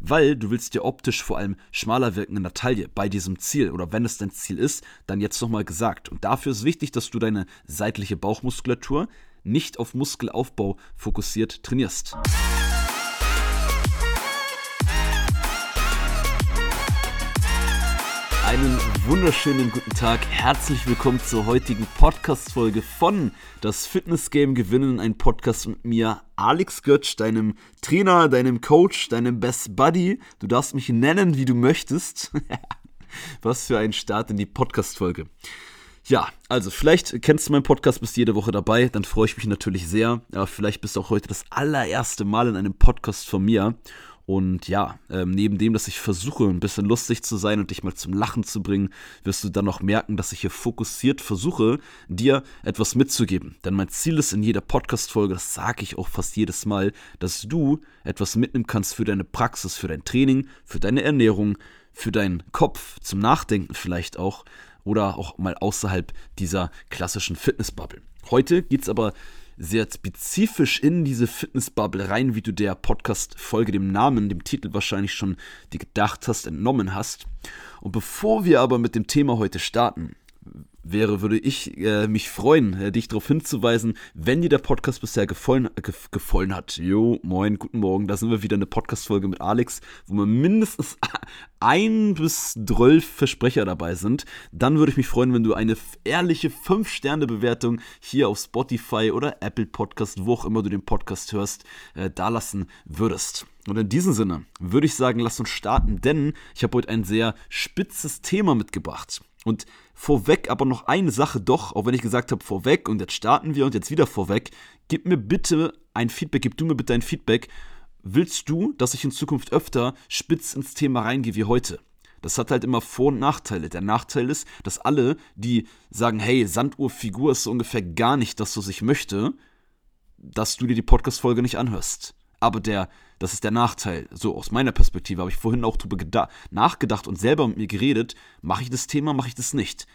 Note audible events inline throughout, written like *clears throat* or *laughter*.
weil du willst dir optisch vor allem schmaler wirken in der Taille bei diesem Ziel oder wenn es dein Ziel ist, dann jetzt nochmal gesagt. Und dafür ist wichtig, dass du deine seitliche Bauchmuskulatur nicht auf Muskelaufbau fokussiert trainierst. Einen wunderschönen guten Tag. Herzlich willkommen zur heutigen Podcast-Folge von Das Fitness Game Gewinnen. Ein Podcast mit mir, Alex Götsch, deinem Trainer, deinem Coach, deinem Best Buddy. Du darfst mich nennen, wie du möchtest. *laughs* Was für ein Start in die Podcast-Folge. Ja, also vielleicht kennst du meinen Podcast, bist jede Woche dabei, dann freue ich mich natürlich sehr. Aber vielleicht bist du auch heute das allererste Mal in einem Podcast von mir. Und ja, ähm, neben dem, dass ich versuche, ein bisschen lustig zu sein und dich mal zum Lachen zu bringen, wirst du dann noch merken, dass ich hier fokussiert versuche, dir etwas mitzugeben. Denn mein Ziel ist in jeder Podcast-Folge, das sage ich auch fast jedes Mal, dass du etwas mitnehmen kannst für deine Praxis, für dein Training, für deine Ernährung, für deinen Kopf, zum Nachdenken vielleicht auch oder auch mal außerhalb dieser klassischen Fitnessbubble. Heute geht es aber sehr spezifisch in diese Fitnessbubble rein, wie du der Podcast-Folge, dem Namen, dem Titel wahrscheinlich schon dir gedacht hast, entnommen hast. Und bevor wir aber mit dem Thema heute starten, wäre, würde ich äh, mich freuen, äh, dich darauf hinzuweisen, wenn dir der Podcast bisher gefallen, äh, gefallen hat. Jo, moin, guten Morgen. Da sind wir wieder eine Podcast-Folge mit Alex, wo wir mindestens *laughs* ein bis zwölf Versprecher dabei sind. Dann würde ich mich freuen, wenn du eine ehrliche 5-Sterne-Bewertung hier auf Spotify oder Apple Podcast, wo auch immer du den Podcast hörst, äh, dalassen würdest. Und in diesem Sinne würde ich sagen, lass uns starten, denn ich habe heute ein sehr spitzes Thema mitgebracht. Und vorweg aber noch eine Sache doch, auch wenn ich gesagt habe vorweg und jetzt starten wir und jetzt wieder vorweg, gib mir bitte ein Feedback, gib du mir bitte ein Feedback. Willst du, dass ich in Zukunft öfter spitz ins Thema reingehe wie heute? Das hat halt immer Vor- und Nachteile. Der Nachteil ist, dass alle, die sagen, hey, Sanduhrfigur ist so ungefähr gar nicht das, was ich möchte, dass du dir die Podcast-Folge nicht anhörst. Aber der, das ist der Nachteil. So aus meiner Perspektive habe ich vorhin auch drüber nachgedacht und selber mit mir geredet. Mache ich das Thema, mache ich das nicht?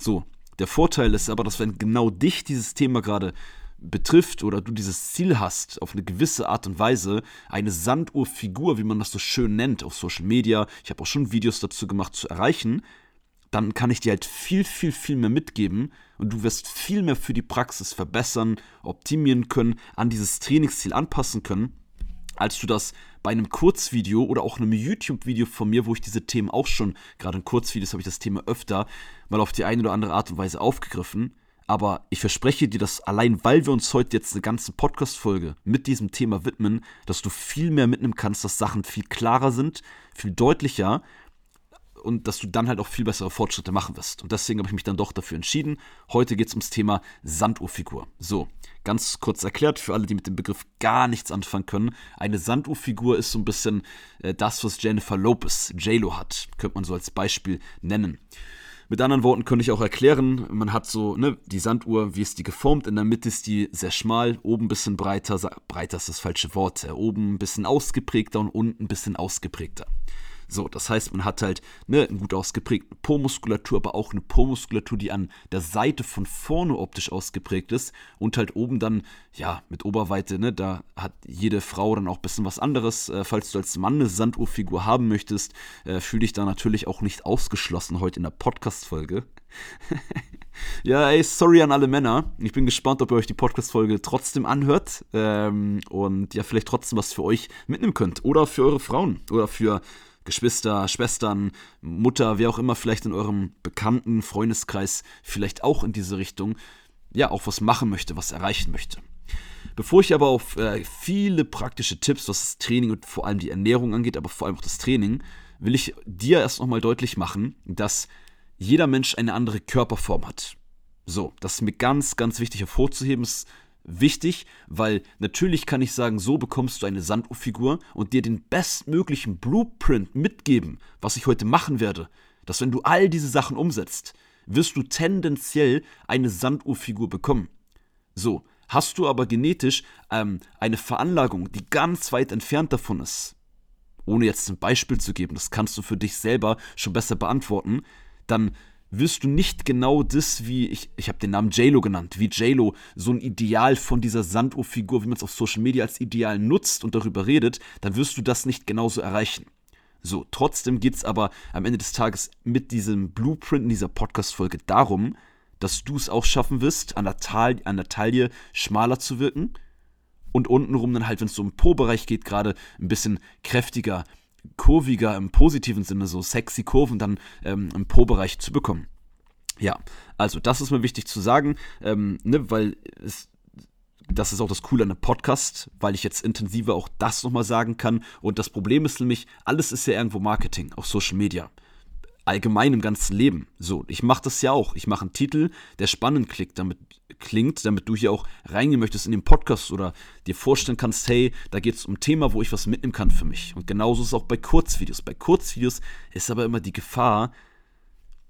So, der Vorteil ist aber, dass wenn genau dich dieses Thema gerade betrifft oder du dieses Ziel hast, auf eine gewisse Art und Weise eine Sanduhrfigur, wie man das so schön nennt, auf Social Media, ich habe auch schon Videos dazu gemacht, zu erreichen, dann kann ich dir halt viel, viel, viel mehr mitgeben und du wirst viel mehr für die Praxis verbessern, optimieren können, an dieses Trainingsziel anpassen können als du das bei einem Kurzvideo oder auch einem YouTube-Video von mir, wo ich diese Themen auch schon, gerade in Kurzvideos habe ich das Thema öfter mal auf die eine oder andere Art und Weise aufgegriffen. Aber ich verspreche dir, dass allein weil wir uns heute jetzt eine ganze Podcast-Folge mit diesem Thema widmen, dass du viel mehr mitnehmen kannst, dass Sachen viel klarer sind, viel deutlicher und dass du dann halt auch viel bessere Fortschritte machen wirst. Und deswegen habe ich mich dann doch dafür entschieden. Heute geht es ums Thema Sanduhrfigur. So, ganz kurz erklärt für alle, die mit dem Begriff gar nichts anfangen können. Eine Sanduhrfigur ist so ein bisschen äh, das, was Jennifer Lopez, JLo hat. Könnte man so als Beispiel nennen. Mit anderen Worten könnte ich auch erklären, man hat so ne, die Sanduhr, wie ist die geformt? In der Mitte ist die sehr schmal, oben ein bisschen breiter, breiter ist das falsche Wort, äh, oben ein bisschen ausgeprägter und unten ein bisschen ausgeprägter. So, das heißt, man hat halt ne, eine gut ausgeprägte Po-Muskulatur, aber auch eine Po-Muskulatur, die an der Seite von vorne optisch ausgeprägt ist und halt oben dann, ja, mit Oberweite, ne, da hat jede Frau dann auch ein bisschen was anderes. Äh, falls du als Mann eine Sanduhrfigur haben möchtest, äh, fühl dich da natürlich auch nicht ausgeschlossen heute in der Podcast-Folge. *laughs* ja, ey, sorry an alle Männer. Ich bin gespannt, ob ihr euch die Podcast-Folge trotzdem anhört ähm, und ja, vielleicht trotzdem was für euch mitnehmen könnt. Oder für eure Frauen. Oder für Geschwister, Schwestern, Mutter, wer auch immer vielleicht in eurem bekannten Freundeskreis vielleicht auch in diese Richtung, ja, auch was machen möchte, was erreichen möchte. Bevor ich aber auf äh, viele praktische Tipps, was das Training und vor allem die Ernährung angeht, aber vor allem auch das Training, will ich dir erst nochmal deutlich machen, dass jeder Mensch eine andere Körperform hat. So, das ist mir ganz, ganz wichtig hervorzuheben. Es wichtig, weil natürlich kann ich sagen, so bekommst du eine Sanduhrfigur und dir den bestmöglichen Blueprint mitgeben, was ich heute machen werde. Dass wenn du all diese Sachen umsetzt, wirst du tendenziell eine Sanduhrfigur bekommen. So, hast du aber genetisch ähm, eine Veranlagung, die ganz weit entfernt davon ist, ohne jetzt ein Beispiel zu geben, das kannst du für dich selber schon besser beantworten, dann wirst du nicht genau das, wie ich, ich habe den Namen JLo genannt, wie JLo so ein Ideal von dieser Sanduhrfigur, wie man es auf Social Media als Ideal nutzt und darüber redet, dann wirst du das nicht genauso erreichen. So, trotzdem geht es aber am Ende des Tages mit diesem Blueprint in dieser Podcast-Folge darum, dass du es auch schaffen wirst, an der, Tal an der Taille schmaler zu wirken und untenrum dann halt, wenn es so im Po-Bereich geht, gerade ein bisschen kräftiger, kurviger im positiven Sinne, so sexy Kurven dann ähm, im Po-Bereich zu bekommen. Ja, also das ist mir wichtig zu sagen, ähm, ne, weil es, das ist auch das Coole an einem Podcast, weil ich jetzt intensiver auch das nochmal sagen kann. Und das Problem ist nämlich, alles ist ja irgendwo Marketing, auch Social Media allgemein im ganzen Leben. So, ich mache das ja auch. Ich mache einen Titel, der spannend klingt, damit klingt, damit du hier auch reingehen möchtest in den Podcast oder dir vorstellen kannst, hey, da geht es um ein Thema, wo ich was mitnehmen kann für mich. Und genauso ist es auch bei Kurzvideos. Bei Kurzvideos ist aber immer die Gefahr,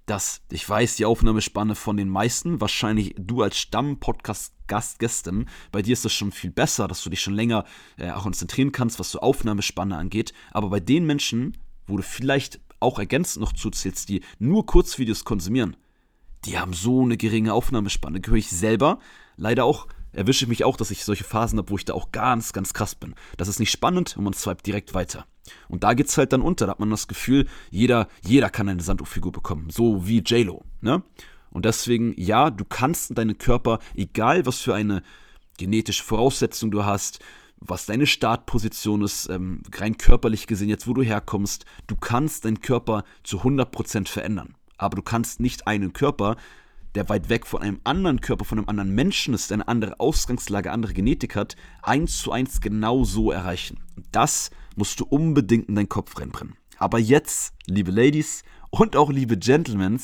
dass ich weiß, die Aufnahmespanne von den meisten, wahrscheinlich du als Stamm-Podcast-Gast bei dir ist das schon viel besser, dass du dich schon länger äh, konzentrieren kannst, was so Aufnahmespanne angeht. Aber bei den Menschen, wo du vielleicht auch ergänzend noch zuzählst, die nur Kurzvideos konsumieren, die haben so eine geringe Aufnahmespanne. Gehöre ich selber leider auch, erwische ich mich auch, dass ich solche Phasen habe, wo ich da auch ganz, ganz krass bin. Das ist nicht spannend und man swipet direkt weiter. Und da geht es halt dann unter. Da hat man das Gefühl, jeder, jeder kann eine Sanduhrfigur bekommen. So wie JLo. Ne? Und deswegen, ja, du kannst deinen Körper, egal was für eine genetische Voraussetzung du hast, was deine Startposition ist, ähm, rein körperlich gesehen, jetzt wo du herkommst, du kannst deinen Körper zu 100% verändern. Aber du kannst nicht einen Körper, der weit weg von einem anderen Körper, von einem anderen Menschen ist, eine andere Ausgangslage, andere Genetik hat, eins zu eins genau so erreichen. Das musst du unbedingt in deinen Kopf reinbrennen. Aber jetzt, liebe Ladies und auch liebe Gentlemen,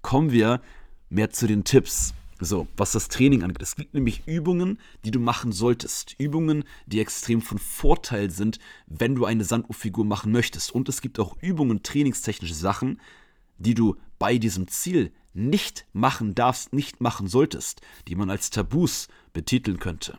kommen wir mehr zu den Tipps. So, was das Training angeht. Es gibt nämlich Übungen, die du machen solltest. Übungen, die extrem von Vorteil sind, wenn du eine Sanduhrfigur machen möchtest. Und es gibt auch Übungen, trainingstechnische Sachen, die du bei diesem Ziel nicht machen darfst, nicht machen solltest, die man als Tabus betiteln könnte.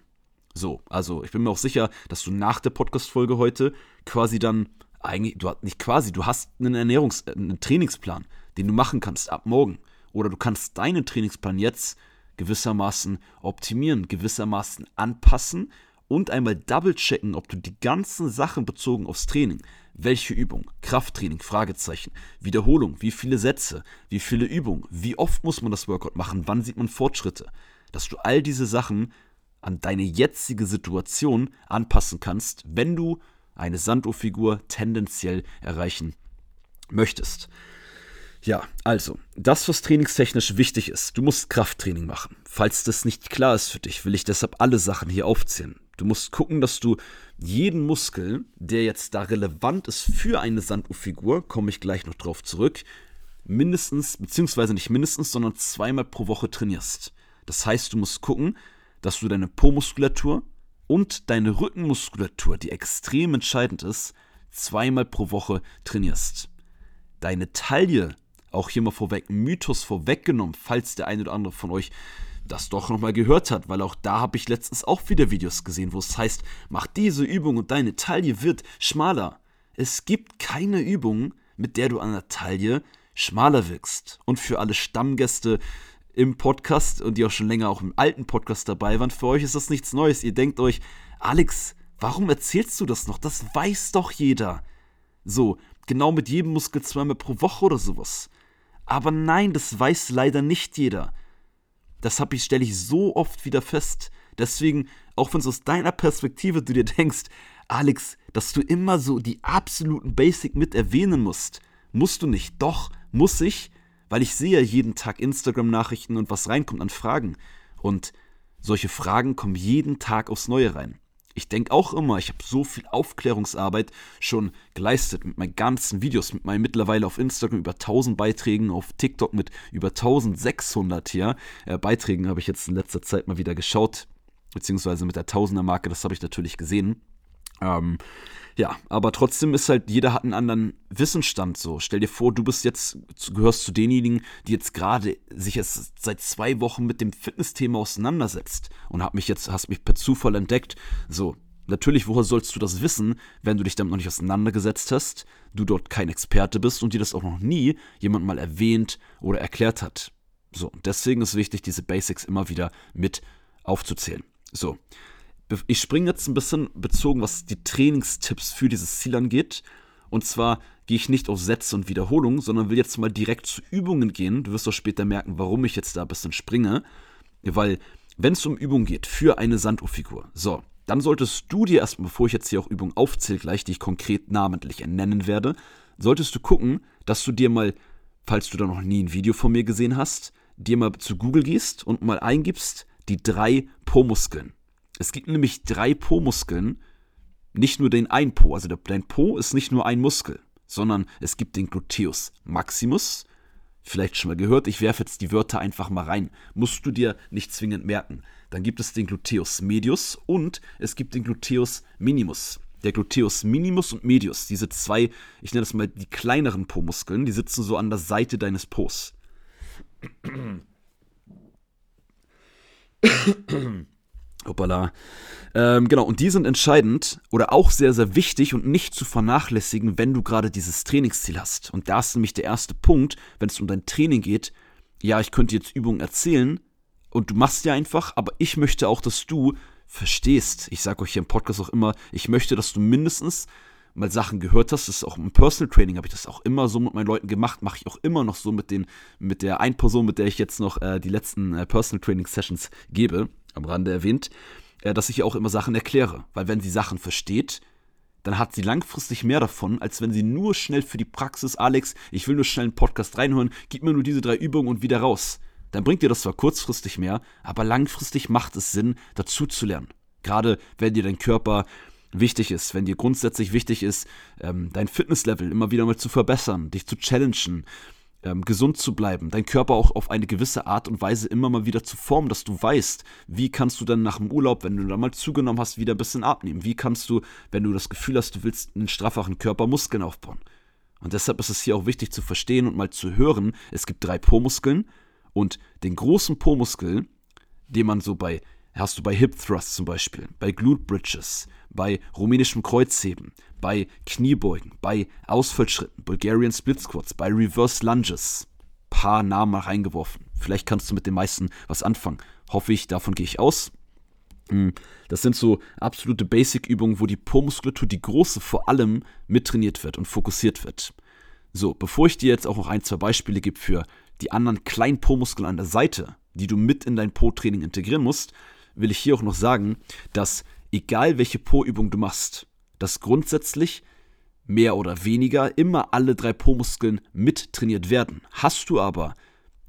So, also ich bin mir auch sicher, dass du nach der Podcast-Folge heute quasi dann eigentlich, du hast nicht quasi, du hast einen Ernährungs-, einen Trainingsplan, den du machen kannst ab morgen. Oder du kannst deinen Trainingsplan jetzt gewissermaßen optimieren, gewissermaßen anpassen und einmal double checken, ob du die ganzen Sachen bezogen aufs Training, welche Übung, Krafttraining, Fragezeichen, Wiederholung, wie viele Sätze, wie viele Übungen, wie oft muss man das Workout machen, wann sieht man Fortschritte, dass du all diese Sachen an deine jetzige Situation anpassen kannst, wenn du eine Sanduhrfigur tendenziell erreichen möchtest. Ja, also, das, was trainingstechnisch wichtig ist, du musst Krafttraining machen. Falls das nicht klar ist für dich, will ich deshalb alle Sachen hier aufzählen. Du musst gucken, dass du jeden Muskel, der jetzt da relevant ist für eine Sanduhrfigur, komme ich gleich noch drauf zurück, mindestens, beziehungsweise nicht mindestens, sondern zweimal pro Woche trainierst. Das heißt, du musst gucken, dass du deine Po-Muskulatur und deine Rückenmuskulatur, die extrem entscheidend ist, zweimal pro Woche trainierst. Deine Taille auch hier mal vorweg Mythos vorweggenommen, falls der eine oder andere von euch das doch nochmal gehört hat, weil auch da habe ich letztens auch wieder Videos gesehen, wo es heißt, mach diese Übung und deine Taille wird schmaler. Es gibt keine Übung, mit der du an der Taille schmaler wirkst. Und für alle Stammgäste im Podcast und die auch schon länger auch im alten Podcast dabei waren, für euch ist das nichts Neues. Ihr denkt euch, Alex, warum erzählst du das noch? Das weiß doch jeder. So, genau mit jedem Muskel zweimal pro Woche oder sowas. Aber nein, das weiß leider nicht jeder. Das habe ich, stelle ich so oft wieder fest. Deswegen, auch wenn es aus deiner Perspektive du dir denkst, Alex, dass du immer so die absoluten Basic mit erwähnen musst. Musst du nicht. Doch, muss ich, weil ich sehe jeden Tag Instagram-Nachrichten und was reinkommt an Fragen. Und solche Fragen kommen jeden Tag aufs Neue rein. Ich denke auch immer, ich habe so viel Aufklärungsarbeit schon geleistet mit meinen ganzen Videos, mit meinen mittlerweile auf Instagram über 1000 Beiträgen, auf TikTok mit über 1600 hier. Äh, Beiträgen habe ich jetzt in letzter Zeit mal wieder geschaut, beziehungsweise mit der Tausender-Marke, das habe ich natürlich gesehen. Ähm, ja, aber trotzdem ist halt, jeder hat einen anderen Wissensstand so. Stell dir vor, du bist jetzt, gehörst zu denjenigen, die jetzt gerade sich jetzt seit zwei Wochen mit dem Fitnessthema auseinandersetzt und hab mich jetzt, hast mich per Zufall entdeckt. So, Natürlich, woher sollst du das wissen, wenn du dich damit noch nicht auseinandergesetzt hast, du dort kein Experte bist und dir das auch noch nie jemand mal erwähnt oder erklärt hat. So, deswegen ist wichtig, diese Basics immer wieder mit aufzuzählen. So, ich springe jetzt ein bisschen bezogen, was die Trainingstipps für dieses Ziel angeht. Und zwar gehe ich nicht auf Sätze und Wiederholungen, sondern will jetzt mal direkt zu Übungen gehen. Du wirst doch später merken, warum ich jetzt da ein bisschen springe. Weil, wenn es um Übungen geht für eine Sanduhrfigur, so, dann solltest du dir erstmal, bevor ich jetzt hier auch Übungen aufzähle, gleich, die ich konkret namentlich nennen werde, solltest du gucken, dass du dir mal, falls du da noch nie ein Video von mir gesehen hast, dir mal zu Google gehst und mal eingibst, die drei Po-Muskeln. Es gibt nämlich drei Po-Muskeln, nicht nur den einen Po. Also der, dein Po ist nicht nur ein Muskel, sondern es gibt den Gluteus Maximus. Vielleicht schon mal gehört, ich werfe jetzt die Wörter einfach mal rein. Musst du dir nicht zwingend merken. Dann gibt es den Gluteus medius und es gibt den Gluteus minimus. Der Gluteus minimus und medius, diese zwei, ich nenne das mal die kleineren Po-Muskeln, die sitzen so an der Seite deines Po's. Hoppala. Ähm, genau, und die sind entscheidend oder auch sehr, sehr wichtig und nicht zu vernachlässigen, wenn du gerade dieses Trainingsziel hast. Und da ist nämlich der erste Punkt, wenn es um dein Training geht. Ja, ich könnte jetzt Übungen erzählen, und du machst ja einfach, aber ich möchte auch, dass du verstehst. Ich sage euch hier im Podcast auch immer, ich möchte, dass du mindestens mal Sachen gehört hast. Das ist auch im Personal Training habe ich das auch immer so mit meinen Leuten gemacht, mache ich auch immer noch so mit den mit der einen Person, mit der ich jetzt noch äh, die letzten äh, Personal Training Sessions gebe, am Rande erwähnt, äh, dass ich auch immer Sachen erkläre, weil wenn sie Sachen versteht, dann hat sie langfristig mehr davon, als wenn sie nur schnell für die Praxis, Alex, ich will nur schnell einen Podcast reinhören, gib mir nur diese drei Übungen und wieder raus dann bringt dir das zwar kurzfristig mehr, aber langfristig macht es Sinn, dazu zu lernen. Gerade wenn dir dein Körper wichtig ist, wenn dir grundsätzlich wichtig ist, ähm, dein Fitnesslevel immer wieder mal zu verbessern, dich zu challengen, ähm, gesund zu bleiben, dein Körper auch auf eine gewisse Art und Weise immer mal wieder zu formen, dass du weißt, wie kannst du dann nach dem Urlaub, wenn du dann mal zugenommen hast, wieder ein bisschen abnehmen. Wie kannst du, wenn du das Gefühl hast, du willst einen strafferen Körper, Muskeln aufbauen. Und deshalb ist es hier auch wichtig zu verstehen und mal zu hören, es gibt drei Po-Muskeln und den großen Po-Muskel, den man so bei, hast du bei Hip Thrust zum Beispiel, bei Glute Bridges, bei rumänischem Kreuzheben, bei Kniebeugen, bei Ausfallschritten, Bulgarian Split Squats, bei Reverse Lunges. Paar Namen mal reingeworfen. Vielleicht kannst du mit den meisten was anfangen. Hoffe ich, davon gehe ich aus. Hm, das sind so absolute Basic-Übungen, wo die Po-Muskulatur, die große, vor allem mittrainiert wird und fokussiert wird. So, bevor ich dir jetzt auch noch ein, zwei Beispiele gebe für die anderen kleinen Po-Muskeln an der Seite, die du mit in dein Po-Training integrieren musst, will ich hier auch noch sagen, dass egal welche Po-Übung du machst, dass grundsätzlich mehr oder weniger immer alle drei Po-Muskeln mit trainiert werden. Hast du aber,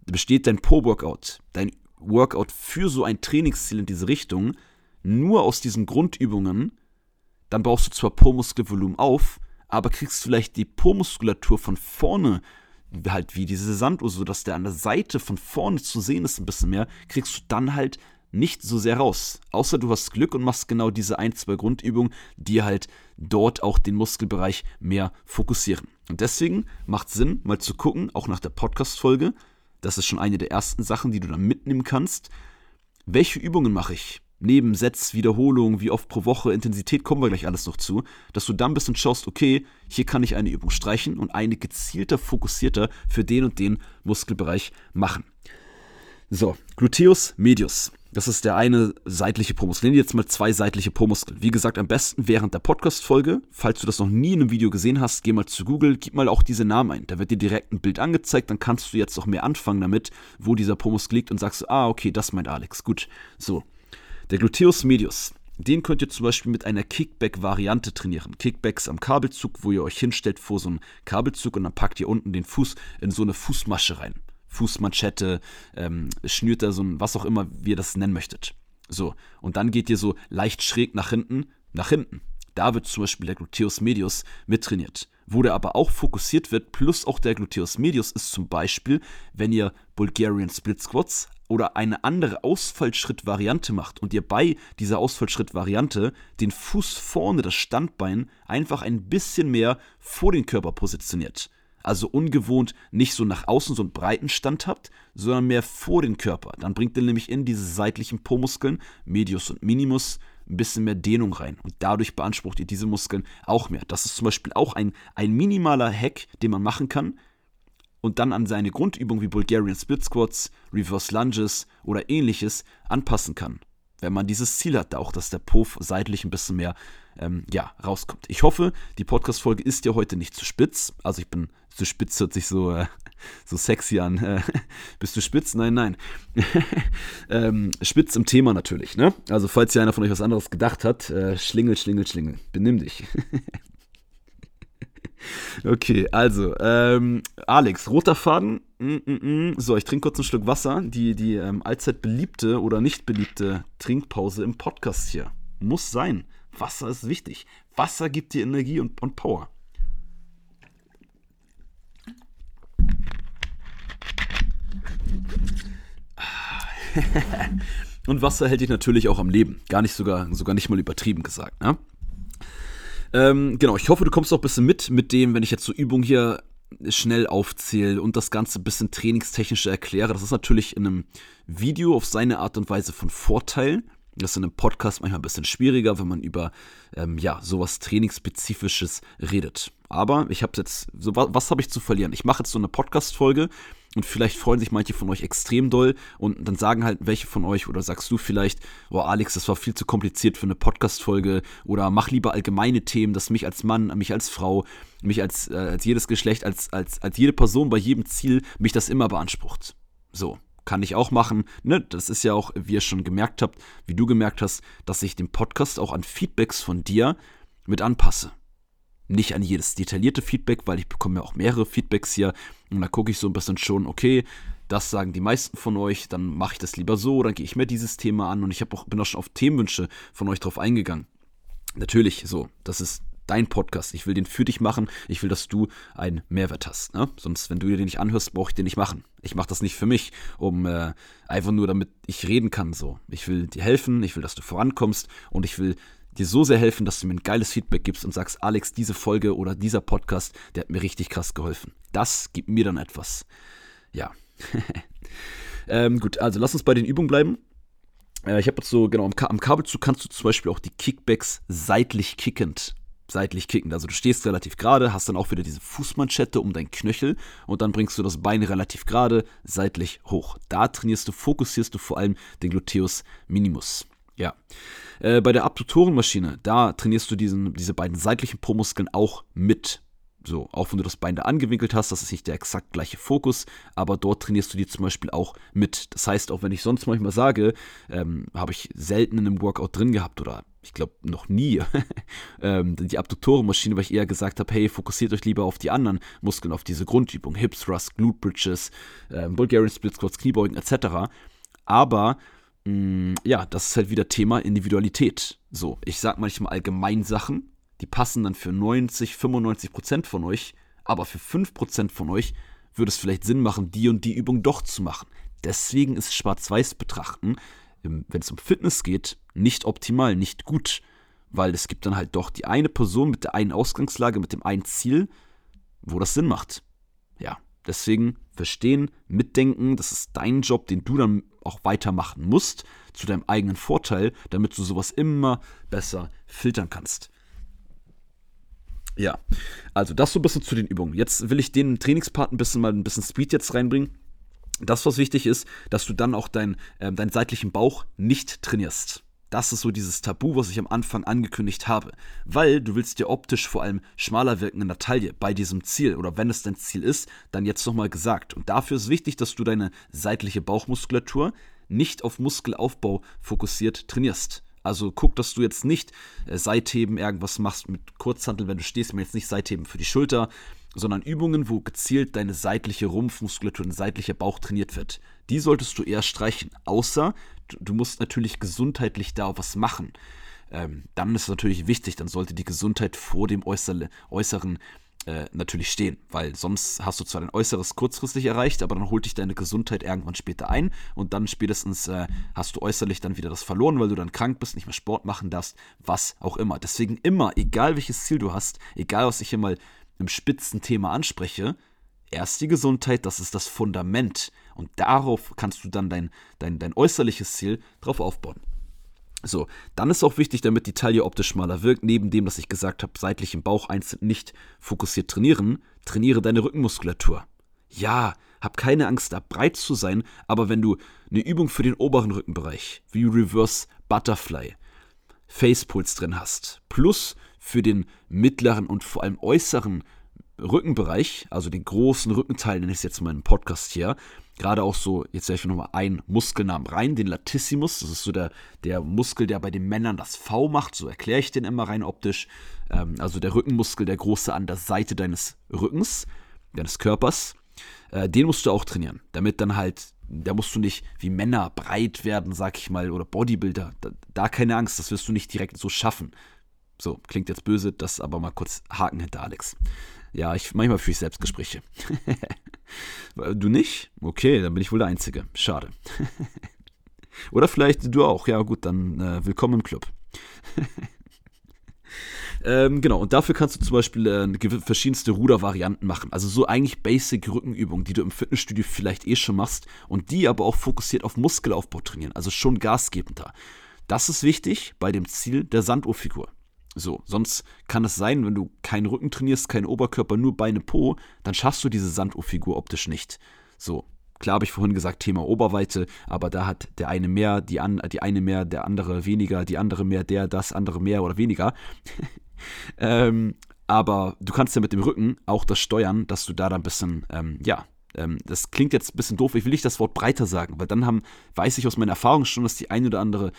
besteht dein Po-Workout, dein Workout für so ein Trainingsziel in diese Richtung, nur aus diesen Grundübungen, dann baust du zwar Po-Muskelvolumen auf, aber kriegst vielleicht die Po-Muskulatur von vorne halt wie diese Sanduhr, so dass der an der Seite von vorne zu sehen ist ein bisschen mehr, kriegst du dann halt nicht so sehr raus. Außer du hast Glück und machst genau diese ein, zwei Grundübungen, die halt dort auch den Muskelbereich mehr fokussieren. Und deswegen macht Sinn, mal zu gucken, auch nach der Podcast-Folge. Das ist schon eine der ersten Sachen, die du dann mitnehmen kannst. Welche Übungen mache ich? neben Sets, Wiederholungen, wie oft pro Woche, Intensität, kommen wir gleich alles noch zu, dass du dann ein bisschen schaust, okay, hier kann ich eine Übung streichen und eine gezielter, fokussierter für den und den Muskelbereich machen. So, Gluteus medius. Das ist der eine seitliche Po-Muskel. Nehmen jetzt mal zwei seitliche Po-Muskeln. Wie gesagt, am besten während der Podcast-Folge. Falls du das noch nie in einem Video gesehen hast, geh mal zu Google, gib mal auch diese Namen ein. Da wird dir direkt ein Bild angezeigt, dann kannst du jetzt noch mehr anfangen damit, wo dieser Po-Muskel liegt und sagst, ah, okay, das meint Alex. Gut. So, der Gluteus medius, den könnt ihr zum Beispiel mit einer Kickback-Variante trainieren. Kickbacks am Kabelzug, wo ihr euch hinstellt vor so einem Kabelzug und dann packt ihr unten den Fuß in so eine Fußmasche rein. Fußmanschette, ähm, schnürt da so ein, was auch immer, wie ihr das nennen möchtet. So, und dann geht ihr so leicht schräg nach hinten, nach hinten. Da wird zum Beispiel der Gluteus medius mittrainiert. Wo der aber auch fokussiert wird, plus auch der Gluteus medius, ist zum Beispiel, wenn ihr Bulgarian Split Squats oder eine andere Ausfallschrittvariante macht und ihr bei dieser Ausfallschrittvariante den Fuß vorne, das Standbein, einfach ein bisschen mehr vor den Körper positioniert. Also ungewohnt nicht so nach außen so einen breiten Stand habt, sondern mehr vor den Körper. Dann bringt ihr nämlich in diese seitlichen Po-Muskeln, Medius und Minimus, ein bisschen mehr Dehnung rein. Und dadurch beansprucht ihr diese Muskeln auch mehr. Das ist zum Beispiel auch ein, ein minimaler Hack, den man machen kann. Und dann an seine Grundübung wie Bulgarian Split Squats, Reverse Lunges oder ähnliches anpassen kann. Wenn man dieses Ziel hat, auch dass der Po seitlich ein bisschen mehr ähm, ja, rauskommt. Ich hoffe, die Podcast-Folge ist ja heute nicht zu spitz. Also ich bin zu spitz, hört sich so, äh, *laughs* so sexy an. Äh, *laughs* bist du spitz? Nein, nein. *laughs* ähm, spitz im Thema natürlich, ne? Also falls ja einer von euch was anderes gedacht hat, äh, schlingel, schlingel, schlingel. Benimm dich. okay, also, ähm, Alex, roter Faden. Mm, mm, mm. So, ich trinke kurz ein Stück Wasser. Die, die ähm, allzeit beliebte oder nicht beliebte Trinkpause im Podcast hier. Muss sein. Wasser ist wichtig. Wasser gibt dir Energie und, und Power. *laughs* und Wasser hält dich natürlich auch am Leben. Gar nicht sogar, sogar nicht mal übertrieben gesagt. Ne? Ähm, genau, ich hoffe, du kommst auch ein bisschen mit, mit dem, wenn ich jetzt so Übungen hier schnell aufzähle und das Ganze ein bisschen trainingstechnisch erkläre. Das ist natürlich in einem Video auf seine Art und Weise von Vorteil. Das ist in einem Podcast manchmal ein bisschen schwieriger, wenn man über ähm, ja, sowas Trainingsspezifisches redet. Aber ich habe jetzt, so, was, was habe ich zu verlieren? Ich mache jetzt so eine Podcast-Folge und vielleicht freuen sich manche von euch extrem doll und dann sagen halt welche von euch oder sagst du vielleicht, oh Alex, das war viel zu kompliziert für eine Podcast-Folge oder mach lieber allgemeine Themen, dass mich als Mann, mich als Frau, mich als, äh, als jedes Geschlecht, als, als, als jede Person bei jedem Ziel mich das immer beansprucht. So, kann ich auch machen. Ne? Das ist ja auch, wie ihr schon gemerkt habt, wie du gemerkt hast, dass ich den Podcast auch an Feedbacks von dir mit anpasse. Nicht an jedes detaillierte Feedback, weil ich bekomme ja auch mehrere Feedbacks hier. Und da gucke ich so ein bisschen schon, okay, das sagen die meisten von euch, dann mache ich das lieber so, dann gehe ich mir dieses Thema an und ich auch, bin auch schon auf Themenwünsche von euch drauf eingegangen. Natürlich, so, das ist dein Podcast. Ich will den für dich machen. Ich will, dass du einen Mehrwert hast. Ne? Sonst, wenn du dir den nicht anhörst, brauche ich den nicht machen. Ich mache das nicht für mich, um äh, einfach nur, damit ich reden kann. So, ich will dir helfen. Ich will, dass du vorankommst und ich will dir so sehr helfen, dass du mir ein geiles Feedback gibst und sagst, Alex, diese Folge oder dieser Podcast, der hat mir richtig krass geholfen. Das gibt mir dann etwas. Ja. *laughs* ähm, gut, also lass uns bei den Übungen bleiben. Äh, ich habe jetzt so, genau, am, Ka am Kabelzug kannst du zum Beispiel auch die Kickbacks seitlich kickend seitlich kicken. Also du stehst relativ gerade, hast dann auch wieder diese Fußmanschette um deinen Knöchel und dann bringst du das Bein relativ gerade seitlich hoch. Da trainierst du, fokussierst du vor allem den Gluteus Minimus. Ja. Äh, bei der Abduktorenmaschine, da trainierst du diesen, diese beiden seitlichen Po-Muskeln auch mit. So, auch wenn du das Bein da angewinkelt hast, das ist nicht der exakt gleiche Fokus, aber dort trainierst du die zum Beispiel auch mit. Das heißt, auch wenn ich sonst manchmal sage, ähm, habe ich selten in einem Workout drin gehabt oder ich glaube noch nie, *laughs* ähm, die Abduktorenmaschine, weil ich eher gesagt habe, hey, fokussiert euch lieber auf die anderen Muskeln, auf diese Grundübung, Hip Thrust, Glute Bridges, ähm, Bulgarian Split Squats, Kniebeugen etc. Aber mh, mm, ja, das ist halt wieder Thema Individualität. So, ich sage manchmal allgemein Sachen, die passen dann für 90, 95 Prozent von euch, aber für 5 Prozent von euch würde es vielleicht Sinn machen, die und die Übung doch zu machen. Deswegen ist Schwarz-Weiß betrachten wenn es um Fitness geht, nicht optimal, nicht gut, weil es gibt dann halt doch die eine Person mit der einen Ausgangslage, mit dem einen Ziel, wo das Sinn macht. Ja, deswegen verstehen, mitdenken, das ist dein Job, den du dann auch weitermachen musst, zu deinem eigenen Vorteil, damit du sowas immer besser filtern kannst. Ja, also das so ein bisschen zu den Übungen. Jetzt will ich den Trainingspart ein bisschen mal ein bisschen Speed jetzt reinbringen. Das, was wichtig ist, dass du dann auch dein, äh, deinen seitlichen Bauch nicht trainierst. Das ist so dieses Tabu, was ich am Anfang angekündigt habe. Weil du willst dir optisch vor allem schmaler wirken in der Taille bei diesem Ziel. Oder wenn es dein Ziel ist, dann jetzt nochmal gesagt. Und dafür ist wichtig, dass du deine seitliche Bauchmuskulatur nicht auf Muskelaufbau fokussiert trainierst. Also guck, dass du jetzt nicht äh, Seitheben irgendwas machst mit Kurzhantel, wenn du stehst, mir jetzt nicht Seitheben für die Schulter, sondern Übungen, wo gezielt deine seitliche Rumpfmuskulatur, dein seitlicher Bauch trainiert wird. Die solltest du eher streichen, außer du, du musst natürlich gesundheitlich da was machen. Ähm, dann ist es natürlich wichtig, dann sollte die Gesundheit vor dem Äußere, Äußeren äh, natürlich stehen, weil sonst hast du zwar dein Äußeres kurzfristig erreicht, aber dann holt dich deine Gesundheit irgendwann später ein und dann spätestens äh, hast du äußerlich dann wieder das verloren, weil du dann krank bist, nicht mehr Sport machen darfst, was auch immer. Deswegen immer, egal welches Ziel du hast, egal was ich hier mal im Spitzenthema anspreche, erst die Gesundheit, das ist das Fundament. Und darauf kannst du dann dein, dein, dein äußerliches Ziel drauf aufbauen. So, dann ist auch wichtig, damit die Taille optisch schmaler wirkt, neben dem, dass ich gesagt habe, seitlich im Bauch einzeln nicht fokussiert trainieren, trainiere deine Rückenmuskulatur. Ja, hab keine Angst, da breit zu sein, aber wenn du eine Übung für den oberen Rückenbereich, wie Reverse Butterfly, Facepulse drin hast, plus für den mittleren und vor allem äußeren Rückenbereich, also den großen Rückenteil, nenne ich es jetzt mal im Podcast hier, gerade auch so, jetzt werfe ich nochmal einen Muskelnamen rein, den Latissimus, das ist so der, der Muskel, der bei den Männern das V macht, so erkläre ich den immer rein optisch, ähm, also der Rückenmuskel, der große an der Seite deines Rückens, deines Körpers, äh, den musst du auch trainieren, damit dann halt, da musst du nicht wie Männer breit werden, sag ich mal, oder Bodybuilder, da, da keine Angst, das wirst du nicht direkt so schaffen. So, klingt jetzt böse, das aber mal kurz Haken hinter Alex. Ja, ich manchmal führe ich Selbstgespräche. *laughs* du nicht? Okay, dann bin ich wohl der Einzige. Schade. *laughs* Oder vielleicht du auch. Ja, gut, dann äh, willkommen im Club. *laughs* ähm, genau, und dafür kannst du zum Beispiel äh, verschiedenste Rudervarianten machen. Also so eigentlich basic Rückenübungen, die du im Fitnessstudio vielleicht eh schon machst und die aber auch fokussiert auf Muskelaufbau trainieren. Also schon gasgebender. Das ist wichtig bei dem Ziel der Sanduhrfigur. So, sonst kann es sein, wenn du keinen Rücken trainierst, keinen Oberkörper, nur Beine, Po, dann schaffst du diese Sanduhrfigur optisch nicht. So, klar habe ich vorhin gesagt, Thema Oberweite, aber da hat der eine mehr, die, an, die eine mehr, der andere weniger, die andere mehr, der, das andere mehr oder weniger. *laughs* ähm, aber du kannst ja mit dem Rücken auch das steuern, dass du da dann ein bisschen, ähm, ja, ähm, das klingt jetzt ein bisschen doof, ich will nicht das Wort breiter sagen, weil dann haben, weiß ich aus meiner Erfahrung schon, dass die eine oder andere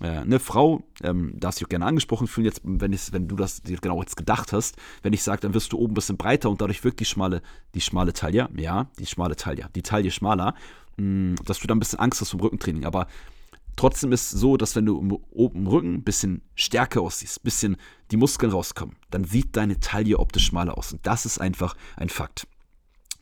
äh, eine Frau, ähm, darfst du auch gerne angesprochen fühlen, jetzt, wenn, wenn du das dir genau jetzt gedacht hast, wenn ich sage, dann wirst du oben ein bisschen breiter und dadurch wirkt die schmale, die schmale Taille, ja, die schmale Taille, die Taille schmaler, mh, mm, dass du dann ein bisschen Angst hast vom Rückentraining. Aber trotzdem ist es so, dass wenn du oben im Rücken ein bisschen stärker aussiehst, ein bisschen die Muskeln rauskommen, dann sieht deine Taille optisch schmaler aus. Und das ist einfach ein Fakt.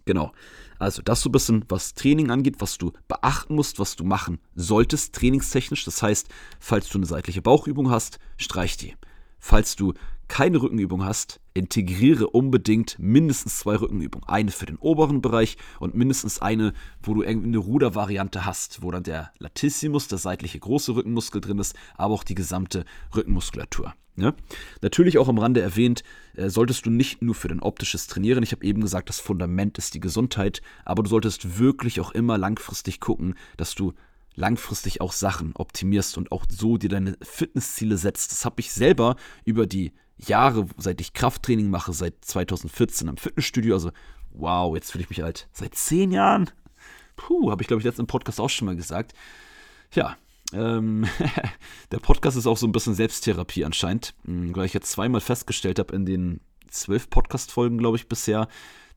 Genau. Also das so ein bisschen, was Training angeht, was du beachten musst, was du machen solltest, trainingstechnisch. Das heißt, falls du eine seitliche Bauchübung hast, streich die. Falls du keine Rückenübung hast, integriere unbedingt mindestens zwei Rückenübungen. Eine für den oberen Bereich und mindestens eine, wo du irgendwie eine Rudervariante hast, wo dann der Latissimus, der seitliche große Rückenmuskel drin ist, aber auch die gesamte Rückenmuskulatur. Ja? Natürlich auch am Rande erwähnt, äh, solltest du nicht nur für dein optisches trainieren. Ich habe eben gesagt, das Fundament ist die Gesundheit, aber du solltest wirklich auch immer langfristig gucken, dass du langfristig auch Sachen optimierst und auch so dir deine Fitnessziele setzt. Das habe ich selber über die Jahre, seit ich Krafttraining mache, seit 2014 im Fitnessstudio, also wow, jetzt fühle ich mich alt, seit zehn Jahren. Puh, habe ich glaube ich letzten Podcast auch schon mal gesagt. Ja, ähm, *laughs* der Podcast ist auch so ein bisschen Selbsttherapie anscheinend, hm, weil ich jetzt zweimal festgestellt habe in den zwölf Podcast-Folgen, glaube ich, bisher,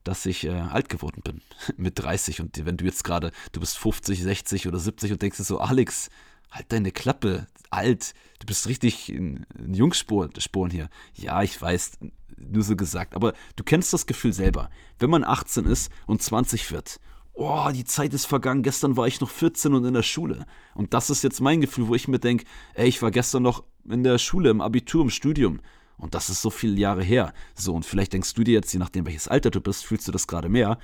dass ich äh, alt geworden bin *laughs* mit 30. Und wenn du jetzt gerade, du bist 50, 60 oder 70 und denkst dir so, Alex, halt deine Klappe, alt, du bist richtig in, in Jungsporen hier. Ja, ich weiß, nur so gesagt, aber du kennst das Gefühl selber. Wenn man 18 ist und 20 wird oh, die Zeit ist vergangen, gestern war ich noch 14 und in der Schule. Und das ist jetzt mein Gefühl, wo ich mir denke, ey, ich war gestern noch in der Schule, im Abitur, im Studium. Und das ist so viele Jahre her. So, und vielleicht denkst du dir jetzt, je nachdem, welches Alter du bist, fühlst du das gerade mehr.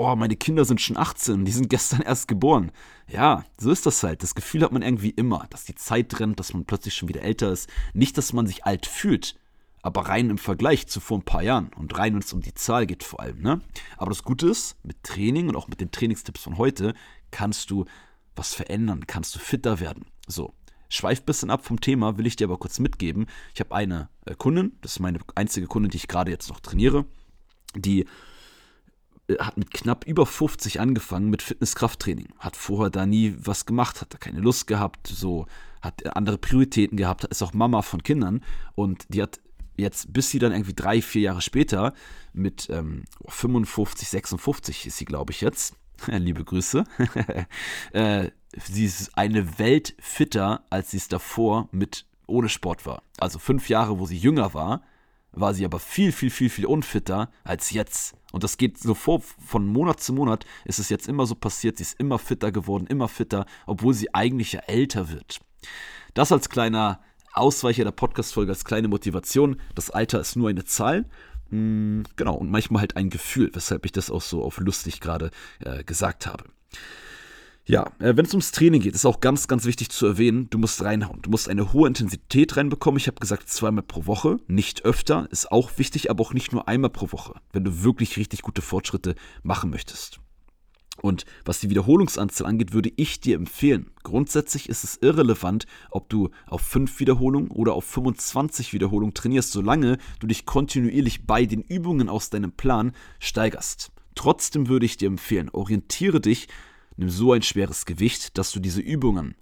Oh, meine Kinder sind schon 18, die sind gestern erst geboren. Ja, so ist das halt. Das Gefühl hat man irgendwie immer, dass die Zeit rennt, dass man plötzlich schon wieder älter ist. Nicht, dass man sich alt fühlt, aber rein im Vergleich zu vor ein paar Jahren und rein, wenn es um die Zahl geht vor allem. Ne? Aber das Gute ist, mit Training und auch mit den Trainingstipps von heute kannst du was verändern, kannst du fitter werden. So, schweif ein bisschen ab vom Thema, will ich dir aber kurz mitgeben. Ich habe eine äh, Kundin, das ist meine einzige Kundin, die ich gerade jetzt noch trainiere, die hat mit knapp über 50 angefangen mit Fitness-Krafttraining, hat vorher da nie was gemacht, hat da keine Lust gehabt, so hat andere Prioritäten gehabt, ist auch Mama von Kindern und die hat jetzt, bis sie dann irgendwie drei, vier Jahre später mit ähm, 55, 56 ist sie, glaube ich, jetzt. *laughs* Liebe Grüße. *laughs* äh, sie ist eine Welt fitter, als sie es davor mit ohne Sport war. Also fünf Jahre, wo sie jünger war, war sie aber viel, viel, viel, viel unfitter als jetzt. Und das geht so vor, von Monat zu Monat ist es jetzt immer so passiert, sie ist immer fitter geworden, immer fitter, obwohl sie eigentlich ja älter wird. Das als kleiner Ausweicher der Podcast-Folge als kleine Motivation. Das Alter ist nur eine Zahl. Hm, genau, und manchmal halt ein Gefühl, weshalb ich das auch so auf lustig gerade äh, gesagt habe. Ja, äh, wenn es ums Training geht, ist auch ganz, ganz wichtig zu erwähnen, du musst reinhauen. Du musst eine hohe Intensität reinbekommen. Ich habe gesagt, zweimal pro Woche, nicht öfter, ist auch wichtig, aber auch nicht nur einmal pro Woche, wenn du wirklich richtig gute Fortschritte machen möchtest. Und was die Wiederholungsanzahl angeht, würde ich dir empfehlen. Grundsätzlich ist es irrelevant, ob du auf 5 Wiederholungen oder auf 25 Wiederholungen trainierst, solange du dich kontinuierlich bei den Übungen aus deinem Plan steigerst. Trotzdem würde ich dir empfehlen, orientiere dich nimm so ein schweres Gewicht, dass du diese Übungen,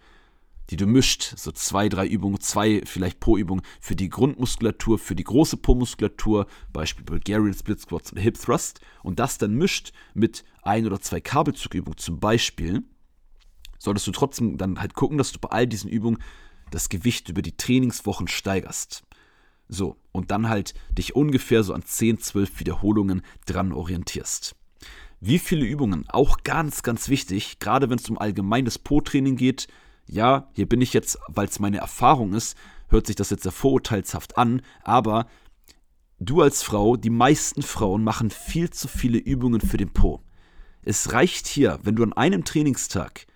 die du mischt, so zwei, drei Übungen, zwei vielleicht pro Übung für die Grundmuskulatur, für die große Po-Muskulatur, Beispiel Bulgarian Split Squats und Hip Thrust, und das dann mischt mit ein oder zwei Kabelzugübungen zum Beispiel, solltest du trotzdem dann halt gucken, dass du bei all diesen Übungen das Gewicht über die Trainingswochen steigerst. So, und dann halt dich ungefähr so an 10, 12 Wiederholungen dran orientierst. Wie viele Übungen? Auch ganz, ganz wichtig, gerade wenn es um allgemeines Po-Training geht. Ja, hier bin ich jetzt, weil es meine Erfahrung ist, hört sich das jetzt sehr vorurteilshaft an, aber du als Frau, die meisten Frauen machen viel zu viele Übungen für den Po. Es reicht hier, wenn du an einem Trainingstag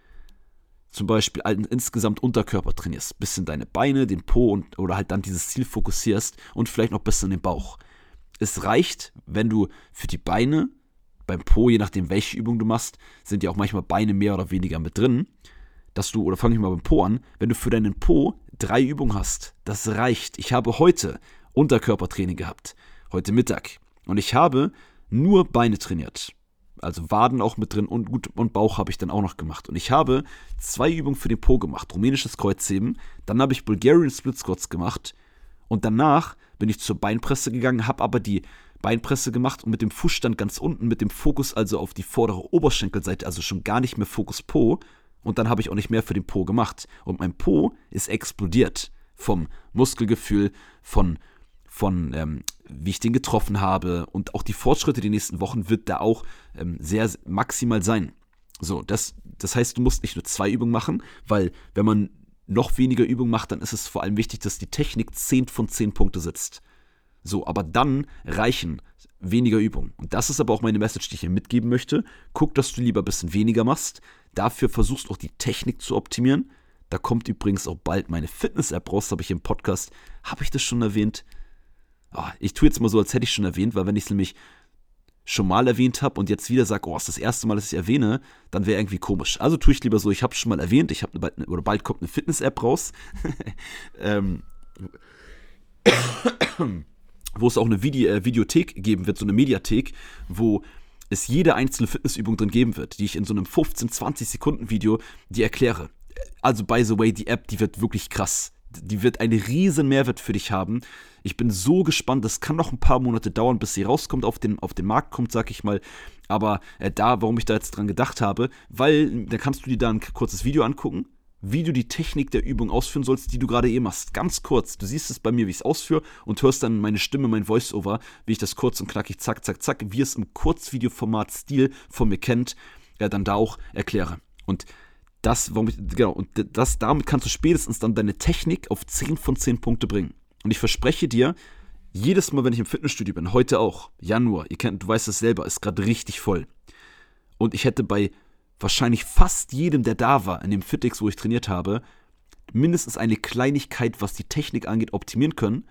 zum Beispiel insgesamt Unterkörper trainierst, bisschen deine Beine, den Po und, oder halt dann dieses Ziel fokussierst und vielleicht noch ein bisschen den Bauch. Es reicht, wenn du für die Beine beim Po, je nachdem welche Übung du machst, sind ja auch manchmal Beine mehr oder weniger mit drin, dass du, oder fange ich mal beim Po an, wenn du für deinen Po drei Übungen hast, das reicht. Ich habe heute Unterkörpertraining gehabt, heute Mittag. Und ich habe nur Beine trainiert. Also Waden auch mit drin und, gut, und Bauch habe ich dann auch noch gemacht. Und ich habe zwei Übungen für den Po gemacht. Rumänisches Kreuzheben, dann habe ich Bulgarian Split Squats gemacht und danach bin ich zur Beinpresse gegangen, habe aber die Beinpresse gemacht und mit dem Fußstand ganz unten, mit dem Fokus also auf die vordere Oberschenkelseite, also schon gar nicht mehr Fokus Po. Und dann habe ich auch nicht mehr für den Po gemacht. Und mein Po ist explodiert vom Muskelgefühl, von, von ähm, wie ich den getroffen habe. Und auch die Fortschritte die nächsten Wochen wird da auch ähm, sehr maximal sein. So, das, das heißt, du musst nicht nur zwei Übungen machen, weil wenn man noch weniger Übungen macht, dann ist es vor allem wichtig, dass die Technik 10 von 10 Punkte sitzt. So, aber dann reichen weniger Übungen. Und das ist aber auch meine Message, die ich hier mitgeben möchte. Guck, dass du lieber ein bisschen weniger machst. Dafür versuchst du auch die Technik zu optimieren. Da kommt übrigens auch bald meine Fitness-App raus, habe ich im Podcast. Habe ich das schon erwähnt? Oh, ich tue jetzt mal so, als hätte ich schon erwähnt, weil wenn ich es nämlich schon mal erwähnt habe und jetzt wieder sage, oh, ist das erste Mal, dass ich erwähne, dann wäre irgendwie komisch. Also tue ich lieber so, ich habe es schon mal erwähnt, ich habe bald, oder bald kommt eine Fitness-App raus. *laughs* ähm wo es auch eine Vide äh, Videothek geben wird, so eine Mediathek, wo es jede einzelne Fitnessübung drin geben wird, die ich in so einem 15, 20 Sekunden Video die erkläre. Also, by the way, die App, die wird wirklich krass. Die wird einen riesen Mehrwert für dich haben. Ich bin so gespannt. Das kann noch ein paar Monate dauern, bis sie rauskommt, auf den, auf den Markt kommt, sag ich mal. Aber äh, da, warum ich da jetzt dran gedacht habe, weil da kannst du dir da ein kurzes Video angucken wie du die Technik der Übung ausführen sollst, die du gerade eben machst. Ganz kurz. Du siehst es bei mir, wie ich es ausführe und hörst dann meine Stimme, mein Voiceover, wie ich das kurz und knackig, zack, zack, zack, wie es im Kurzvideoformat-Stil von mir kennt, ja, dann da auch erkläre. Und das, warum ich, genau, und das, damit kannst du spätestens dann deine Technik auf 10 von 10 Punkte bringen. Und ich verspreche dir, jedes Mal, wenn ich im Fitnessstudio bin, heute auch, Januar, ihr kennt, du weißt es selber, ist gerade richtig voll. Und ich hätte bei wahrscheinlich fast jedem, der da war, in dem Fitix, wo ich trainiert habe, mindestens eine Kleinigkeit, was die Technik angeht, optimieren können,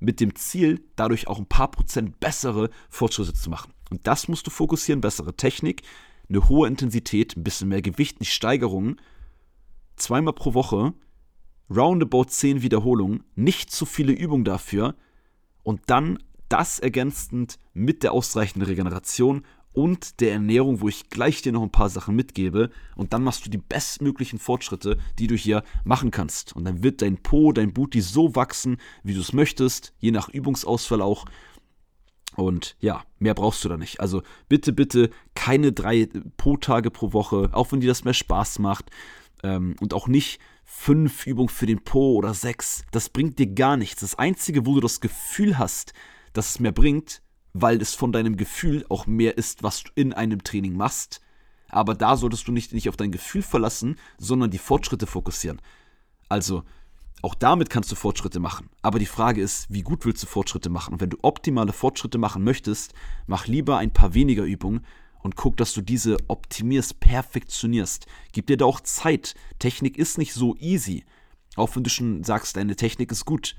mit dem Ziel, dadurch auch ein paar Prozent bessere Fortschritte zu machen. Und das musst du fokussieren, bessere Technik, eine hohe Intensität, ein bisschen mehr Gewicht, nicht Steigerungen, zweimal pro Woche, roundabout 10 Wiederholungen, nicht zu viele Übungen dafür und dann das ergänzend mit der ausreichenden Regeneration und der Ernährung, wo ich gleich dir noch ein paar Sachen mitgebe. Und dann machst du die bestmöglichen Fortschritte, die du hier machen kannst. Und dann wird dein Po, dein Booty so wachsen, wie du es möchtest, je nach Übungsausfall auch. Und ja, mehr brauchst du da nicht. Also bitte, bitte keine drei Po-Tage pro Woche, auch wenn dir das mehr Spaß macht. Ähm, und auch nicht fünf Übungen für den Po oder sechs. Das bringt dir gar nichts. Das Einzige, wo du das Gefühl hast, dass es mehr bringt, weil es von deinem Gefühl auch mehr ist, was du in einem Training machst. Aber da solltest du nicht, nicht auf dein Gefühl verlassen, sondern die Fortschritte fokussieren. Also, auch damit kannst du Fortschritte machen. Aber die Frage ist, wie gut willst du Fortschritte machen? Und wenn du optimale Fortschritte machen möchtest, mach lieber ein paar weniger Übungen und guck, dass du diese optimierst, perfektionierst. Gib dir da auch Zeit. Technik ist nicht so easy. Auch wenn du schon sagst, deine Technik ist gut.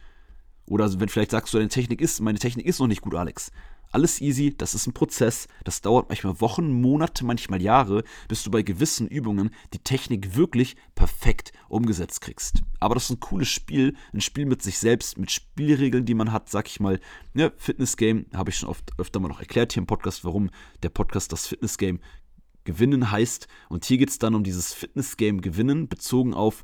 Oder wenn vielleicht sagst du, deine Technik ist, meine Technik ist noch nicht gut, Alex. Alles easy, das ist ein Prozess, das dauert manchmal Wochen, Monate, manchmal Jahre, bis du bei gewissen Übungen die Technik wirklich perfekt umgesetzt kriegst. Aber das ist ein cooles Spiel, ein Spiel mit sich selbst, mit Spielregeln, die man hat, sag ich mal. Ne, Fitness habe ich schon oft öfter mal noch erklärt hier im Podcast, warum der Podcast das Fitness Game gewinnen heißt. Und hier geht es dann um dieses Fitness Game gewinnen, bezogen auf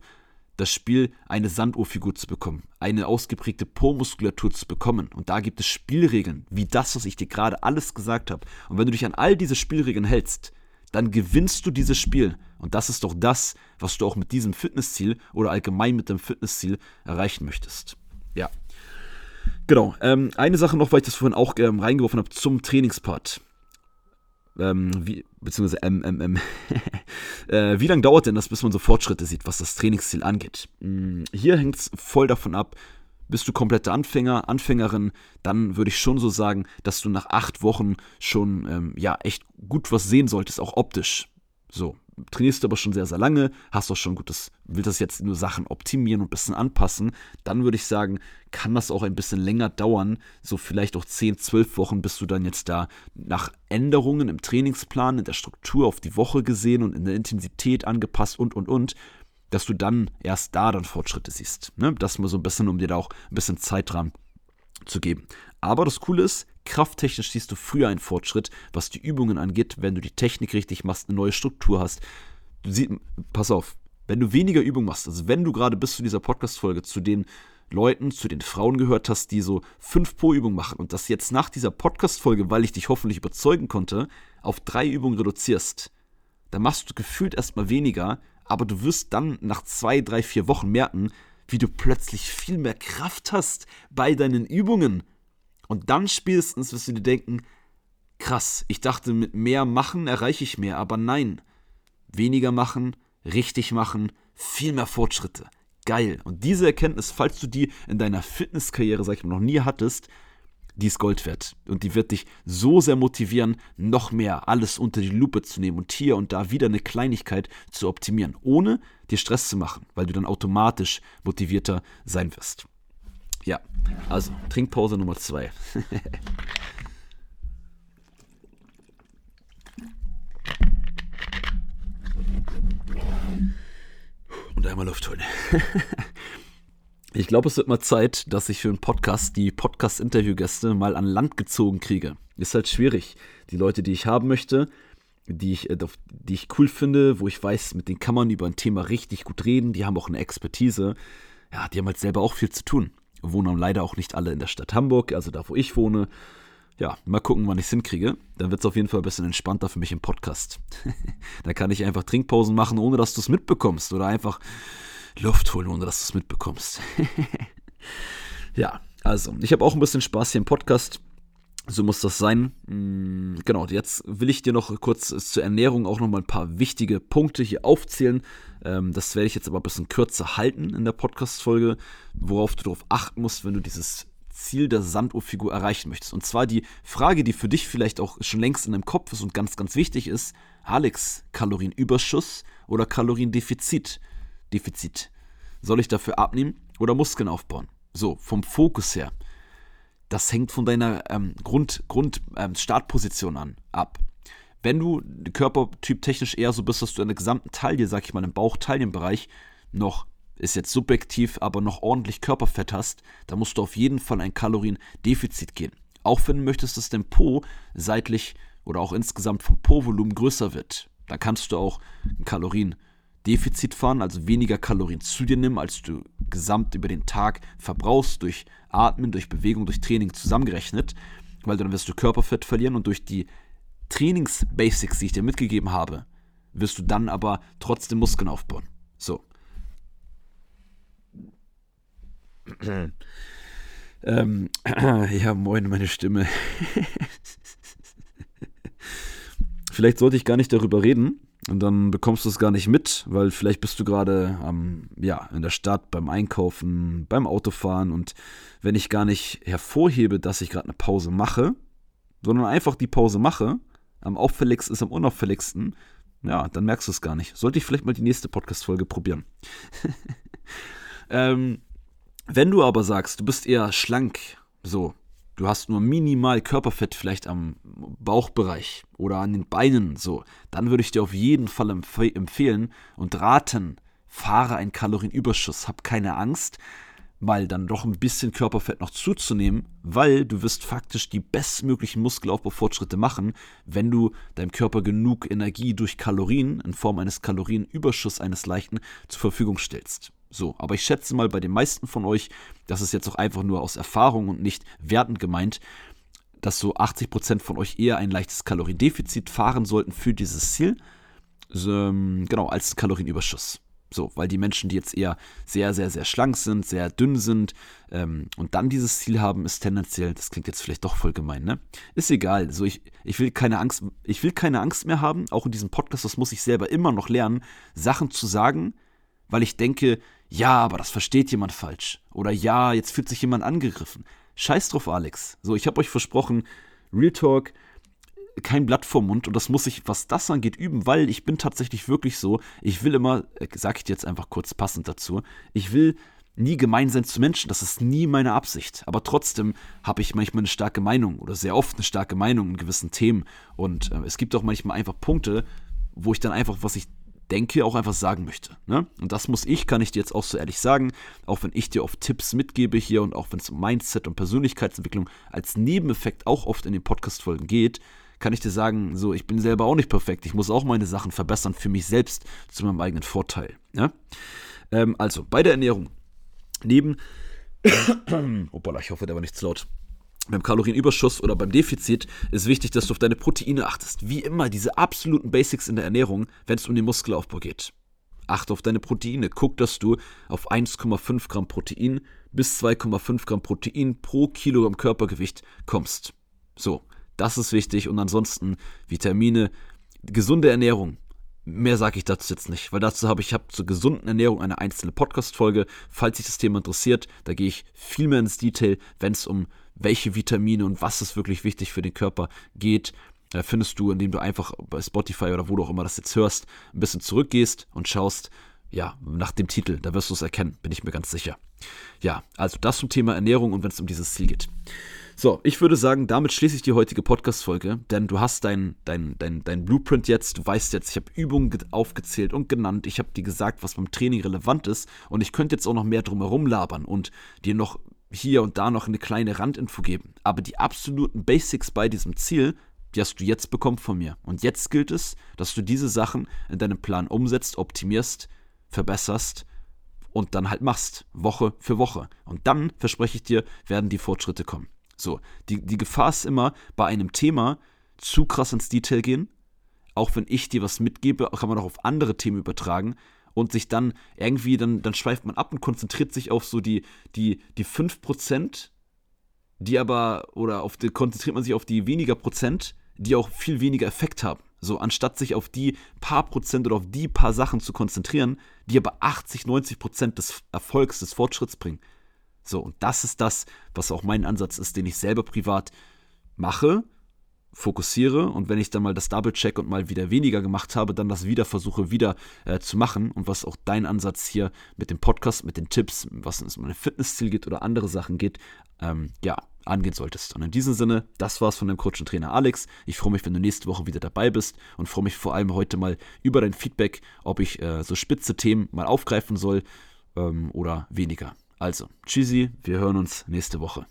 das Spiel, eine Sanduhrfigur zu bekommen, eine ausgeprägte Po-Muskulatur zu bekommen. Und da gibt es Spielregeln, wie das, was ich dir gerade alles gesagt habe. Und wenn du dich an all diese Spielregeln hältst, dann gewinnst du dieses Spiel. Und das ist doch das, was du auch mit diesem Fitnessziel oder allgemein mit dem Fitnessziel erreichen möchtest. Ja. Genau. Ähm, eine Sache noch, weil ich das vorhin auch ähm, reingeworfen habe zum Trainingspart ähm, wie, beziehungsweise MMM, *laughs* äh, wie lange dauert denn das, bis man so Fortschritte sieht, was das Trainingsziel angeht? Hm, hier hängt es voll davon ab, bist du kompletter Anfänger, Anfängerin, dann würde ich schon so sagen, dass du nach acht Wochen schon ähm, ja echt gut was sehen solltest, auch optisch. So, trainierst du aber schon sehr, sehr lange, hast auch schon gutes, willst das jetzt nur Sachen optimieren und ein bisschen anpassen, dann würde ich sagen, kann das auch ein bisschen länger dauern, so vielleicht auch 10, 12 Wochen, bis du dann jetzt da nach Änderungen im Trainingsplan, in der Struktur auf die Woche gesehen und in der Intensität angepasst und, und, und, dass du dann erst da dann Fortschritte siehst. Ne? Das mal so ein bisschen, um dir da auch ein bisschen Zeit dran zu geben. Aber das Coole ist, krafttechnisch siehst du früher einen Fortschritt, was die Übungen angeht, wenn du die Technik richtig machst, eine neue Struktur hast. Du siehst, pass auf, wenn du weniger Übung machst, also wenn du gerade bis zu dieser Podcast-Folge zu den Leuten, zu den Frauen gehört hast, die so fünf pro Übung machen und das jetzt nach dieser Podcast-Folge, weil ich dich hoffentlich überzeugen konnte, auf drei Übungen reduzierst, dann machst du gefühlt erstmal weniger, aber du wirst dann nach zwei, drei, vier Wochen merken, wie du plötzlich viel mehr Kraft hast bei deinen Übungen. Und dann spätestens wirst du dir denken, krass, ich dachte, mit mehr machen erreiche ich mehr, aber nein. Weniger machen, richtig machen, viel mehr Fortschritte. Geil. Und diese Erkenntnis, falls du die in deiner Fitnesskarriere, sag ich mal, noch nie hattest, die ist Gold wert. Und die wird dich so sehr motivieren, noch mehr alles unter die Lupe zu nehmen und hier und da wieder eine Kleinigkeit zu optimieren, ohne dir Stress zu machen, weil du dann automatisch motivierter sein wirst. Ja, also Trinkpause Nummer zwei. *laughs* und einmal Luft holen. *laughs* Ich glaube, es wird mal Zeit, dass ich für einen Podcast die Podcast-Interviewgäste mal an Land gezogen kriege. Ist halt schwierig. Die Leute, die ich haben möchte, die ich, äh, die ich cool finde, wo ich weiß, mit denen kann man über ein Thema richtig gut reden, die haben auch eine Expertise. Ja, die haben halt selber auch viel zu tun. Wohnen leider auch nicht alle in der Stadt Hamburg, also da, wo ich wohne. Ja, mal gucken, wann ich es hinkriege. Dann wird es auf jeden Fall ein bisschen entspannter für mich im Podcast. *laughs* da kann ich einfach Trinkpausen machen, ohne dass du es mitbekommst. Oder einfach Luft holen, ohne dass du es mitbekommst. *laughs* ja, also, ich habe auch ein bisschen Spaß hier im Podcast. So muss das sein. Mm, genau, jetzt will ich dir noch kurz zur Ernährung auch noch mal ein paar wichtige Punkte hier aufzählen. Ähm, das werde ich jetzt aber ein bisschen kürzer halten in der Podcast-Folge, worauf du darauf achten musst, wenn du dieses Ziel der Sanduhrfigur erreichen möchtest. Und zwar die Frage, die für dich vielleicht auch schon längst in deinem Kopf ist und ganz, ganz wichtig ist: Alex, Kalorienüberschuss oder Kaloriendefizit? Defizit. Soll ich dafür abnehmen oder Muskeln aufbauen? So, vom Fokus her. Das hängt von deiner ähm, Grund, Grund ähm, Startposition an, ab. Wenn du Körpertyp technisch eher so bist, dass du in der gesamten Taille, sag ich mal, im Bauch-Taillenbereich noch, ist jetzt subjektiv, aber noch ordentlich Körperfett hast, dann musst du auf jeden Fall ein Kaloriendefizit gehen. Auch wenn du möchtest, dass dein Po seitlich oder auch insgesamt vom Po-Volumen größer wird, dann kannst du auch ein Kalorien Defizit fahren, also weniger Kalorien zu dir nehmen, als du gesamt über den Tag verbrauchst, durch Atmen, durch Bewegung, durch Training zusammengerechnet, weil dann wirst du Körperfett verlieren und durch die Trainingsbasics, die ich dir mitgegeben habe, wirst du dann aber trotzdem Muskeln aufbauen. So. *clears throat* ähm, *clears throat* ja, moin, meine Stimme. *laughs* Vielleicht sollte ich gar nicht darüber reden, und dann bekommst du es gar nicht mit, weil vielleicht bist du gerade ähm, ja, in der Stadt beim Einkaufen, beim Autofahren und wenn ich gar nicht hervorhebe, dass ich gerade eine Pause mache, sondern einfach die Pause mache, am auffälligsten ist am unauffälligsten, ja, dann merkst du es gar nicht. Sollte ich vielleicht mal die nächste Podcast-Folge probieren. *laughs* ähm, wenn du aber sagst, du bist eher schlank, so, du hast nur minimal Körperfett vielleicht am Bauchbereich oder an den Beinen, so, dann würde ich dir auf jeden Fall empf empfehlen und raten, fahre einen Kalorienüberschuss, hab keine Angst, mal dann doch ein bisschen Körperfett noch zuzunehmen, weil du wirst faktisch die bestmöglichen Muskelaufbaufortschritte machen, wenn du deinem Körper genug Energie durch Kalorien in Form eines Kalorienüberschusses eines leichten zur Verfügung stellst. So, aber ich schätze mal bei den meisten von euch, das ist jetzt auch einfach nur aus Erfahrung und nicht wertend gemeint, dass so 80% von euch eher ein leichtes Kaloriendefizit fahren sollten für dieses Ziel, ähm, genau, als Kalorienüberschuss. So, weil die Menschen, die jetzt eher sehr, sehr, sehr schlank sind, sehr dünn sind ähm, und dann dieses Ziel haben, ist tendenziell, das klingt jetzt vielleicht doch voll gemein, ne? Ist egal. So, ich, ich will keine Angst, ich will keine Angst mehr haben, auch in diesem Podcast, das muss ich selber immer noch lernen, Sachen zu sagen, weil ich denke, ja, aber das versteht jemand falsch. Oder ja, jetzt fühlt sich jemand angegriffen. Scheiß drauf, Alex. So, ich habe euch versprochen, Real Talk, kein Blatt vorm Mund und das muss ich, was das angeht, üben, weil ich bin tatsächlich wirklich so, ich will immer, äh, sag ich jetzt einfach kurz passend dazu, ich will nie gemein sein zu Menschen, das ist nie meine Absicht, aber trotzdem habe ich manchmal eine starke Meinung oder sehr oft eine starke Meinung in gewissen Themen und äh, es gibt auch manchmal einfach Punkte, wo ich dann einfach, was ich denke, auch einfach sagen möchte. Ne? Und das muss ich, kann ich dir jetzt auch so ehrlich sagen, auch wenn ich dir oft Tipps mitgebe hier und auch wenn es um Mindset und Persönlichkeitsentwicklung als Nebeneffekt auch oft in den Podcast-Folgen geht, kann ich dir sagen, so, ich bin selber auch nicht perfekt. Ich muss auch meine Sachen verbessern für mich selbst zu meinem eigenen Vorteil. Ja? Ähm, also, bei der Ernährung. Neben, *coughs* Hoppala, ich hoffe, der war nicht zu laut. Beim Kalorienüberschuss oder beim Defizit ist wichtig, dass du auf deine Proteine achtest. Wie immer, diese absoluten Basics in der Ernährung, wenn es um den Muskelaufbau geht. Achte auf deine Proteine. Guck, dass du auf 1,5 Gramm Protein bis 2,5 Gramm Protein pro Kilogramm Körpergewicht kommst. So, das ist wichtig und ansonsten Vitamine, gesunde Ernährung. Mehr sage ich dazu jetzt nicht, weil dazu habe ich hab zur gesunden Ernährung eine einzelne Podcast-Folge. Falls sich das Thema interessiert, da gehe ich viel mehr ins Detail, wenn es um welche Vitamine und was ist wirklich wichtig für den Körper geht. Da findest du, indem du einfach bei Spotify oder wo du auch immer das jetzt hörst, ein bisschen zurückgehst und schaust, ja, nach dem Titel, da wirst du es erkennen, bin ich mir ganz sicher. Ja, also das zum Thema Ernährung und wenn es um dieses Ziel geht. So, ich würde sagen, damit schließe ich die heutige Podcast-Folge, denn du hast dein, dein, dein, dein Blueprint jetzt, du weißt jetzt, ich habe Übungen aufgezählt und genannt, ich habe dir gesagt, was beim Training relevant ist und ich könnte jetzt auch noch mehr drumherum labern und dir noch hier und da noch eine kleine Randinfo geben. Aber die absoluten Basics bei diesem Ziel, die hast du jetzt bekommen von mir. Und jetzt gilt es, dass du diese Sachen in deinem Plan umsetzt, optimierst, verbesserst und dann halt machst, Woche für Woche. Und dann, verspreche ich dir, werden die Fortschritte kommen. So, die, die Gefahr ist immer, bei einem Thema zu krass ins Detail gehen. Auch wenn ich dir was mitgebe, kann man auch auf andere Themen übertragen und sich dann irgendwie, dann, dann schweift man ab und konzentriert sich auf so die, die, die 5%, die aber, oder auf die, konzentriert man sich auf die weniger Prozent, die auch viel weniger Effekt haben. So, anstatt sich auf die paar Prozent oder auf die paar Sachen zu konzentrieren, die aber 80, 90 Prozent des Erfolgs, des Fortschritts bringen. So, und das ist das, was auch mein Ansatz ist, den ich selber privat mache, fokussiere und wenn ich dann mal das Double-Check und mal wieder weniger gemacht habe, dann das wieder versuche wieder äh, zu machen und was auch dein Ansatz hier mit dem Podcast, mit den Tipps, was es um ein Fitnessziel geht oder andere Sachen geht, ähm, ja, angehen solltest. Und in diesem Sinne, das war's von deinem Coach und Trainer Alex. Ich freue mich, wenn du nächste Woche wieder dabei bist und freue mich vor allem heute mal über dein Feedback, ob ich äh, so spitze Themen mal aufgreifen soll ähm, oder weniger. Also, tschüssi, wir hören uns nächste Woche.